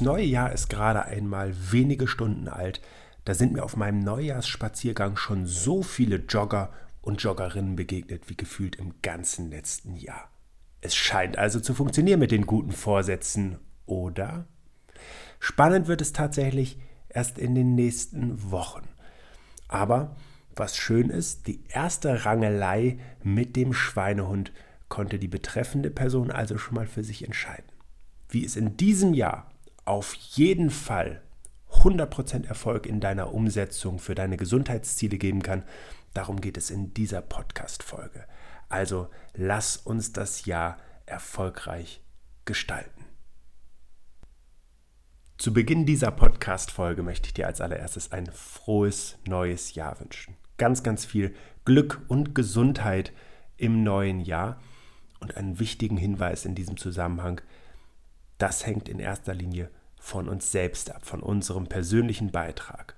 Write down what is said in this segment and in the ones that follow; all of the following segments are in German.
Das neue Jahr ist gerade einmal wenige Stunden alt. Da sind mir auf meinem Neujahrsspaziergang schon so viele Jogger und Joggerinnen begegnet wie gefühlt im ganzen letzten Jahr. Es scheint also zu funktionieren mit den guten Vorsätzen, oder? Spannend wird es tatsächlich erst in den nächsten Wochen. Aber was schön ist, die erste Rangelei mit dem Schweinehund konnte die betreffende Person also schon mal für sich entscheiden. Wie es in diesem Jahr auf jeden Fall 100% Erfolg in deiner Umsetzung für deine Gesundheitsziele geben kann, darum geht es in dieser Podcast-Folge. Also lass uns das Jahr erfolgreich gestalten. Zu Beginn dieser Podcast-Folge möchte ich dir als allererstes ein frohes neues Jahr wünschen. Ganz, ganz viel Glück und Gesundheit im neuen Jahr. Und einen wichtigen Hinweis in diesem Zusammenhang, das hängt in erster Linie von uns selbst ab, von unserem persönlichen Beitrag.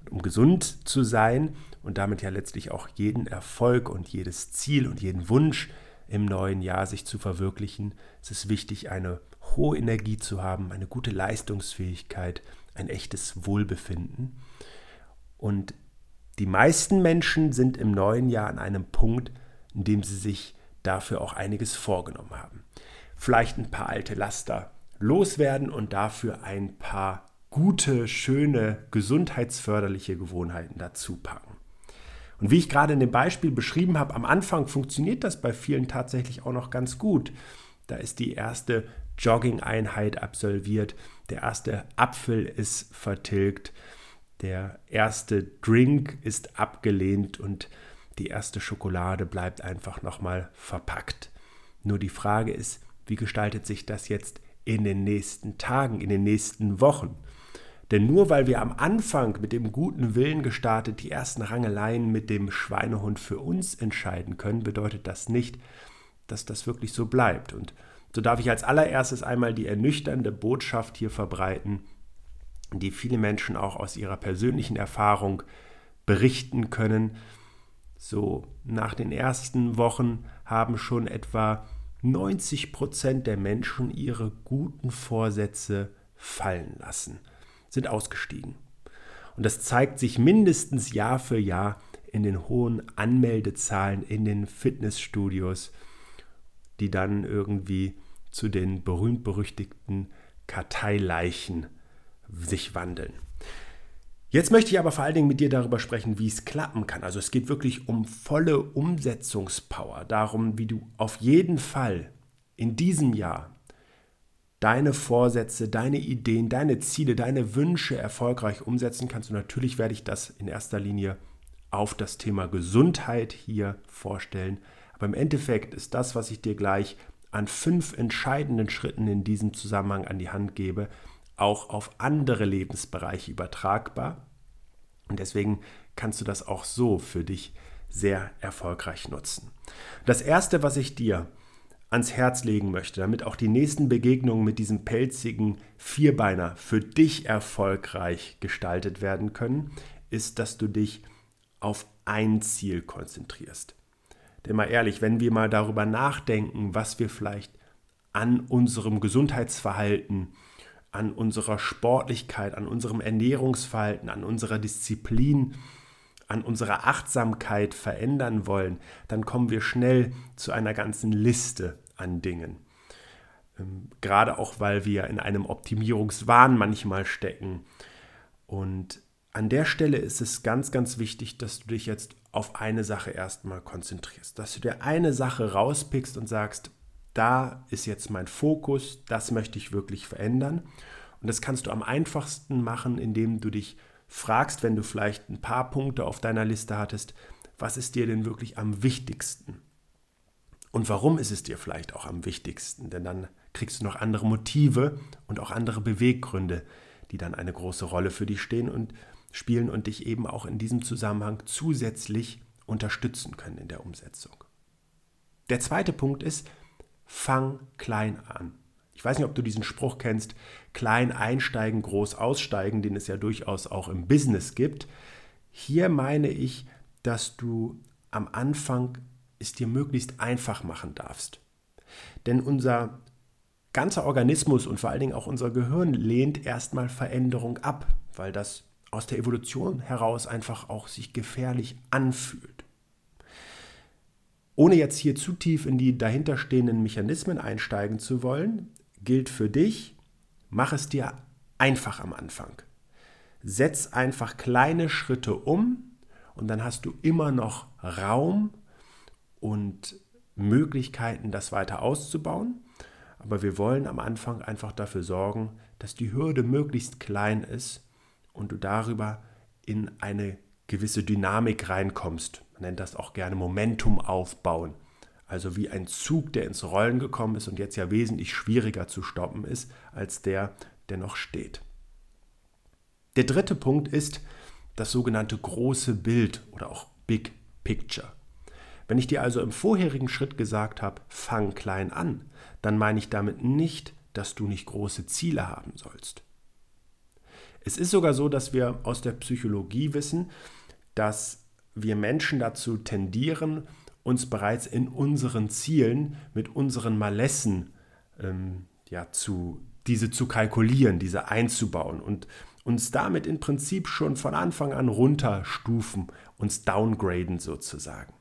Und um gesund zu sein und damit ja letztlich auch jeden Erfolg und jedes Ziel und jeden Wunsch im neuen Jahr sich zu verwirklichen, ist es wichtig, eine hohe Energie zu haben, eine gute Leistungsfähigkeit, ein echtes Wohlbefinden. Und die meisten Menschen sind im neuen Jahr an einem Punkt, in dem sie sich dafür auch einiges vorgenommen haben. Vielleicht ein paar alte Laster loswerden und dafür ein paar gute, schöne, gesundheitsförderliche Gewohnheiten dazu packen. Und wie ich gerade in dem Beispiel beschrieben habe, am Anfang funktioniert das bei vielen tatsächlich auch noch ganz gut. Da ist die erste Jogging-Einheit absolviert, der erste Apfel ist vertilgt, der erste Drink ist abgelehnt und die erste Schokolade bleibt einfach nochmal verpackt. Nur die Frage ist, wie gestaltet sich das jetzt in den nächsten Tagen, in den nächsten Wochen? Denn nur weil wir am Anfang mit dem guten Willen gestartet die ersten Rangeleien mit dem Schweinehund für uns entscheiden können, bedeutet das nicht, dass das wirklich so bleibt. Und so darf ich als allererstes einmal die ernüchternde Botschaft hier verbreiten, die viele Menschen auch aus ihrer persönlichen Erfahrung berichten können, so nach den ersten Wochen haben schon etwa 90 Prozent der Menschen ihre guten Vorsätze fallen lassen, sind ausgestiegen. Und das zeigt sich mindestens Jahr für Jahr in den hohen Anmeldezahlen in den Fitnessstudios, die dann irgendwie zu den berühmt-berüchtigten Karteileichen sich wandeln. Jetzt möchte ich aber vor allen Dingen mit dir darüber sprechen, wie es klappen kann. Also es geht wirklich um volle Umsetzungspower, darum, wie du auf jeden Fall in diesem Jahr deine Vorsätze, deine Ideen, deine Ziele, deine Wünsche erfolgreich umsetzen kannst. Und natürlich werde ich das in erster Linie auf das Thema Gesundheit hier vorstellen. Aber im Endeffekt ist das, was ich dir gleich an fünf entscheidenden Schritten in diesem Zusammenhang an die Hand gebe, auch auf andere Lebensbereiche übertragbar. Und deswegen kannst du das auch so für dich sehr erfolgreich nutzen. Das Erste, was ich dir ans Herz legen möchte, damit auch die nächsten Begegnungen mit diesem pelzigen Vierbeiner für dich erfolgreich gestaltet werden können, ist, dass du dich auf ein Ziel konzentrierst. Denn mal ehrlich, wenn wir mal darüber nachdenken, was wir vielleicht an unserem Gesundheitsverhalten an unserer Sportlichkeit, an unserem Ernährungsverhalten, an unserer Disziplin, an unserer Achtsamkeit verändern wollen, dann kommen wir schnell zu einer ganzen Liste an Dingen. Ähm, gerade auch, weil wir in einem Optimierungswahn manchmal stecken. Und an der Stelle ist es ganz, ganz wichtig, dass du dich jetzt auf eine Sache erstmal konzentrierst. Dass du dir eine Sache rauspickst und sagst, da ist jetzt mein Fokus, das möchte ich wirklich verändern. Und das kannst du am einfachsten machen, indem du dich fragst, wenn du vielleicht ein paar Punkte auf deiner Liste hattest, was ist dir denn wirklich am wichtigsten? Und warum ist es dir vielleicht auch am wichtigsten? Denn dann kriegst du noch andere Motive und auch andere Beweggründe, die dann eine große Rolle für dich stehen und spielen und dich eben auch in diesem Zusammenhang zusätzlich unterstützen können in der Umsetzung. Der zweite Punkt ist, fang klein an. Ich weiß nicht, ob du diesen Spruch kennst, klein einsteigen, groß aussteigen, den es ja durchaus auch im Business gibt. Hier meine ich, dass du am Anfang es dir möglichst einfach machen darfst. Denn unser ganze Organismus und vor allen Dingen auch unser Gehirn lehnt erstmal Veränderung ab, weil das aus der Evolution heraus einfach auch sich gefährlich anfühlt. Ohne jetzt hier zu tief in die dahinterstehenden Mechanismen einsteigen zu wollen, gilt für dich, mach es dir einfach am Anfang. Setz einfach kleine Schritte um und dann hast du immer noch Raum und Möglichkeiten, das weiter auszubauen. Aber wir wollen am Anfang einfach dafür sorgen, dass die Hürde möglichst klein ist und du darüber in eine gewisse Dynamik reinkommst. Nennt das auch gerne Momentum aufbauen. Also wie ein Zug, der ins Rollen gekommen ist und jetzt ja wesentlich schwieriger zu stoppen ist als der, der noch steht. Der dritte Punkt ist das sogenannte große Bild oder auch Big Picture. Wenn ich dir also im vorherigen Schritt gesagt habe, fang klein an, dann meine ich damit nicht, dass du nicht große Ziele haben sollst. Es ist sogar so, dass wir aus der Psychologie wissen, dass wir Menschen dazu tendieren, uns bereits in unseren Zielen mit unseren Malessen ähm, ja, zu, diese zu kalkulieren, diese einzubauen und uns damit im Prinzip schon von Anfang an runterstufen, uns downgraden sozusagen.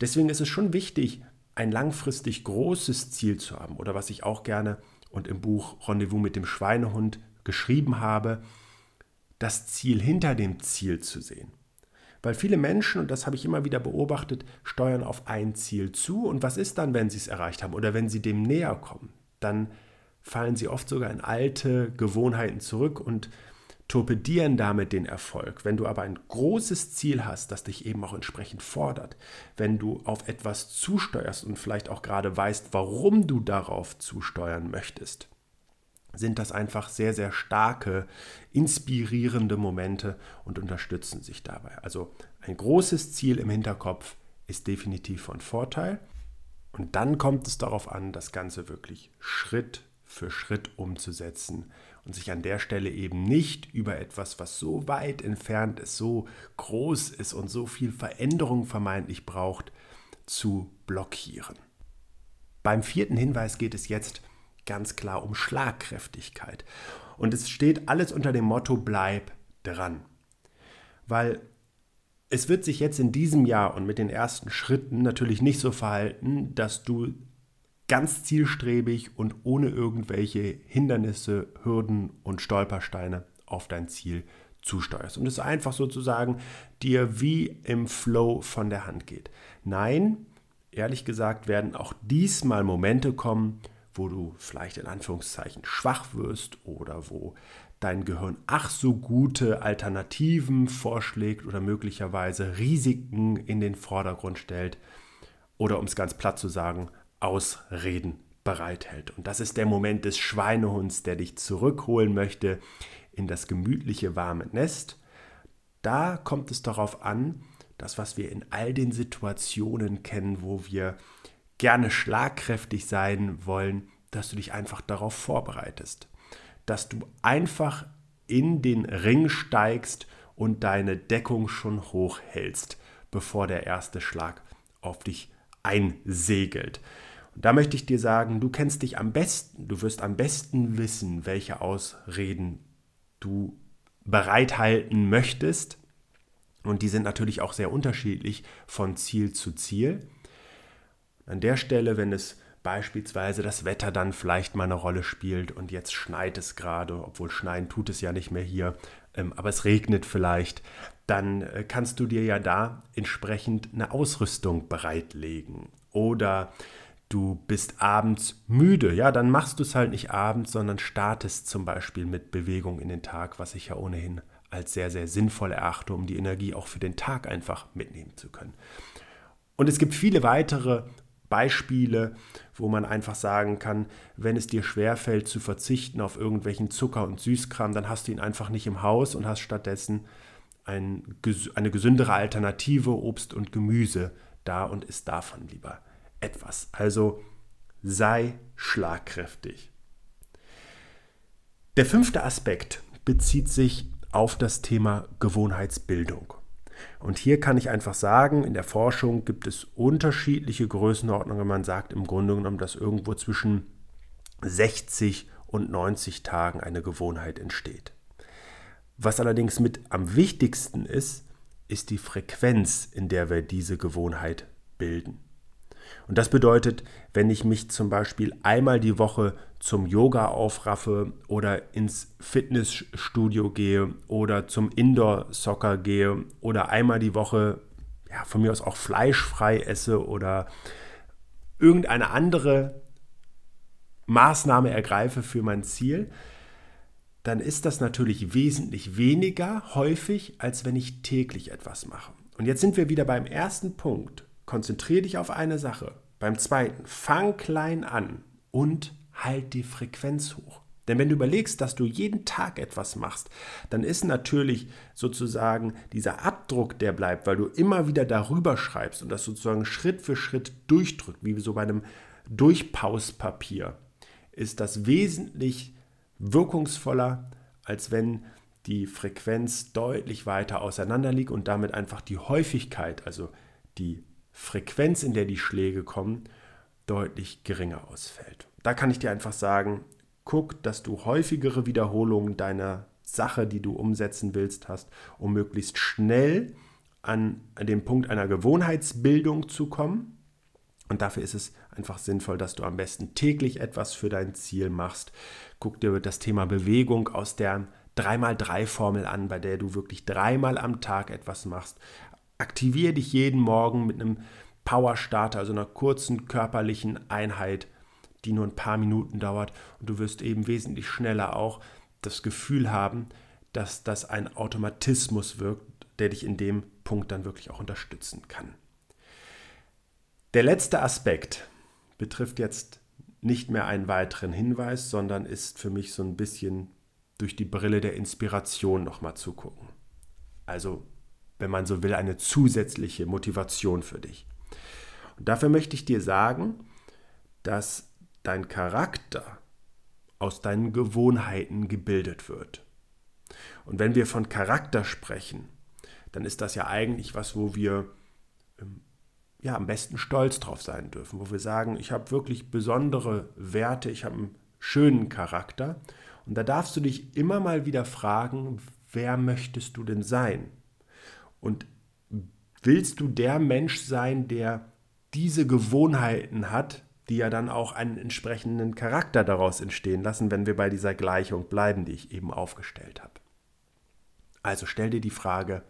Deswegen ist es schon wichtig, ein langfristig großes Ziel zu haben oder was ich auch gerne und im Buch Rendezvous mit dem Schweinehund geschrieben habe, das Ziel hinter dem Ziel zu sehen. Weil viele Menschen, und das habe ich immer wieder beobachtet, steuern auf ein Ziel zu und was ist dann, wenn sie es erreicht haben oder wenn sie dem näher kommen? Dann fallen sie oft sogar in alte Gewohnheiten zurück und torpedieren damit den Erfolg. Wenn du aber ein großes Ziel hast, das dich eben auch entsprechend fordert, wenn du auf etwas zusteuerst und vielleicht auch gerade weißt, warum du darauf zusteuern möchtest, sind das einfach sehr, sehr starke, inspirierende Momente und unterstützen sich dabei. Also ein großes Ziel im Hinterkopf ist definitiv von Vorteil. Und dann kommt es darauf an, das Ganze wirklich Schritt für Schritt umzusetzen und sich an der Stelle eben nicht über etwas, was so weit entfernt ist, so groß ist und so viel Veränderung vermeintlich braucht, zu blockieren. Beim vierten Hinweis geht es jetzt ganz klar um Schlagkräftigkeit. Und es steht alles unter dem Motto Bleib dran. Weil es wird sich jetzt in diesem Jahr und mit den ersten Schritten natürlich nicht so verhalten, dass du ganz zielstrebig und ohne irgendwelche Hindernisse, Hürden und Stolpersteine auf dein Ziel zusteuerst. Und es einfach sozusagen dir wie im Flow von der Hand geht. Nein, ehrlich gesagt werden auch diesmal Momente kommen, wo du vielleicht in Anführungszeichen schwach wirst oder wo dein Gehirn ach so gute Alternativen vorschlägt oder möglicherweise Risiken in den Vordergrund stellt. Oder um es ganz platt zu sagen, Ausreden bereithält. Und das ist der Moment des Schweinehunds, der dich zurückholen möchte in das gemütliche warme Nest. Da kommt es darauf an, das, was wir in all den Situationen kennen, wo wir gerne schlagkräftig sein wollen, dass du dich einfach darauf vorbereitest. Dass du einfach in den Ring steigst und deine Deckung schon hoch hältst, bevor der erste Schlag auf dich einsegelt. Und da möchte ich dir sagen, du kennst dich am besten, du wirst am besten wissen, welche Ausreden du bereithalten möchtest. Und die sind natürlich auch sehr unterschiedlich von Ziel zu Ziel. An der Stelle, wenn es beispielsweise das Wetter dann vielleicht mal eine Rolle spielt und jetzt schneit es gerade, obwohl schneien tut es ja nicht mehr hier, ähm, aber es regnet vielleicht, dann äh, kannst du dir ja da entsprechend eine Ausrüstung bereitlegen. Oder du bist abends müde, ja, dann machst du es halt nicht abends, sondern startest zum Beispiel mit Bewegung in den Tag, was ich ja ohnehin als sehr, sehr sinnvoll erachte, um die Energie auch für den Tag einfach mitnehmen zu können. Und es gibt viele weitere Beispiele, wo man einfach sagen kann, wenn es dir schwerfällt zu verzichten auf irgendwelchen Zucker und Süßkram, dann hast du ihn einfach nicht im Haus und hast stattdessen ein, eine gesündere Alternative Obst und Gemüse da und isst davon lieber etwas. Also sei schlagkräftig. Der fünfte Aspekt bezieht sich auf das Thema Gewohnheitsbildung. Und hier kann ich einfach sagen, in der Forschung gibt es unterschiedliche Größenordnungen. Man sagt im Grunde genommen, dass irgendwo zwischen 60 und 90 Tagen eine Gewohnheit entsteht. Was allerdings mit am wichtigsten ist, ist die Frequenz, in der wir diese Gewohnheit bilden. Und das bedeutet, wenn ich mich zum Beispiel einmal die Woche zum Yoga aufraffe oder ins Fitnessstudio gehe oder zum Indoor-Soccer gehe oder einmal die Woche ja, von mir aus auch fleischfrei esse oder irgendeine andere Maßnahme ergreife für mein Ziel, dann ist das natürlich wesentlich weniger häufig, als wenn ich täglich etwas mache. Und jetzt sind wir wieder beim ersten Punkt. Konzentriere dich auf eine Sache. Beim zweiten, fang klein an und halt die Frequenz hoch. Denn wenn du überlegst, dass du jeden Tag etwas machst, dann ist natürlich sozusagen dieser Abdruck, der bleibt, weil du immer wieder darüber schreibst und das sozusagen Schritt für Schritt durchdrückt, wie so bei einem Durchpauspapier, ist das wesentlich wirkungsvoller, als wenn die Frequenz deutlich weiter auseinander liegt und damit einfach die Häufigkeit, also die Frequenz, in der die Schläge kommen, deutlich geringer ausfällt. Da kann ich dir einfach sagen, guck, dass du häufigere Wiederholungen deiner Sache, die du umsetzen willst, hast, um möglichst schnell an, den Punkt einer Gewohnheitsbildung zu kommen. Und dafür ist es einfach sinnvoll, dass du am besten täglich etwas für dein Ziel machst. Guck dir das Thema Bewegung aus der 3x3-Formel an, bei der du wirklich dreimal am Tag etwas machst. Aktiviere dich jeden Morgen mit einem Power Starter, also einer kurzen körperlichen Einheit die nur ein paar Minuten dauert und du wirst eben wesentlich schneller auch das Gefühl haben, dass das ein Automatismus wirkt, der dich in dem Punkt dann wirklich auch unterstützen kann. Der letzte Aspekt betrifft jetzt nicht mehr einen weiteren Hinweis, sondern ist für mich so ein bisschen durch die Brille der Inspiration nochmal zu gucken. Also, wenn man so will, eine zusätzliche Motivation für dich. Und dafür möchte ich dir sagen, dass dein Charakter aus deinen Gewohnheiten gebildet wird. Und wenn wir von Charakter sprechen, dann ist das ja eigentlich was, wo wir ähm, ja am besten stolz drauf sein dürfen, wo wir sagen, ich habe wirklich besondere Werte, ich habe einen schönen Charakter. Und da darfst du dich immer mal wieder fragen, wer möchtest du denn sein? Und willst du der Mensch sein, der diese Gewohnheiten hat, die ja dann auch einen entsprechenden Charakter daraus entstehen lassen, wenn wir bei dieser Gleichung bleiben, die ich eben aufgestellt habe. Also stell dir die Frage,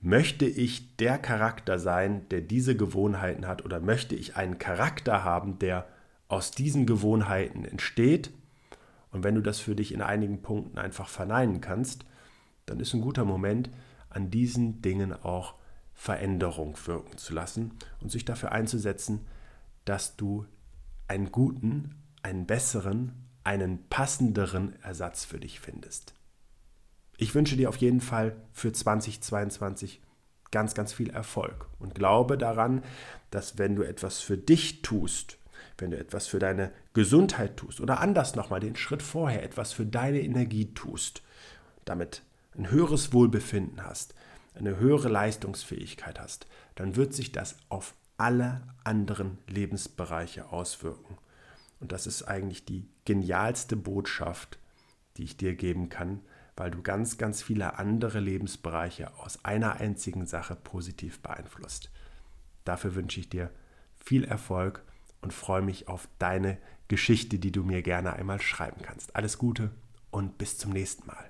möchte ich der Charakter sein, der diese Gewohnheiten hat, oder möchte ich einen Charakter haben, der aus diesen Gewohnheiten entsteht? Und wenn du das für dich in einigen Punkten einfach verneinen kannst, dann ist ein guter Moment, an diesen Dingen auch Veränderung wirken zu lassen und sich dafür einzusetzen, dass du einen guten, einen besseren, einen passenderen Ersatz für dich findest. Ich wünsche dir auf jeden Fall für 2022 ganz, ganz viel Erfolg und glaube daran, dass wenn du etwas für dich tust, wenn du etwas für deine Gesundheit tust oder anders nochmal den Schritt vorher etwas für deine Energie tust, damit ein höheres Wohlbefinden hast, eine höhere Leistungsfähigkeit hast, dann wird sich das auf alle anderen Lebensbereiche auswirken. Und das ist eigentlich die genialste Botschaft, die ich dir geben kann, weil du ganz, ganz viele andere Lebensbereiche aus einer einzigen Sache positiv beeinflusst. Dafür wünsche ich dir viel Erfolg und freue mich auf deine Geschichte, die du mir gerne einmal schreiben kannst. Alles Gute und bis zum nächsten Mal.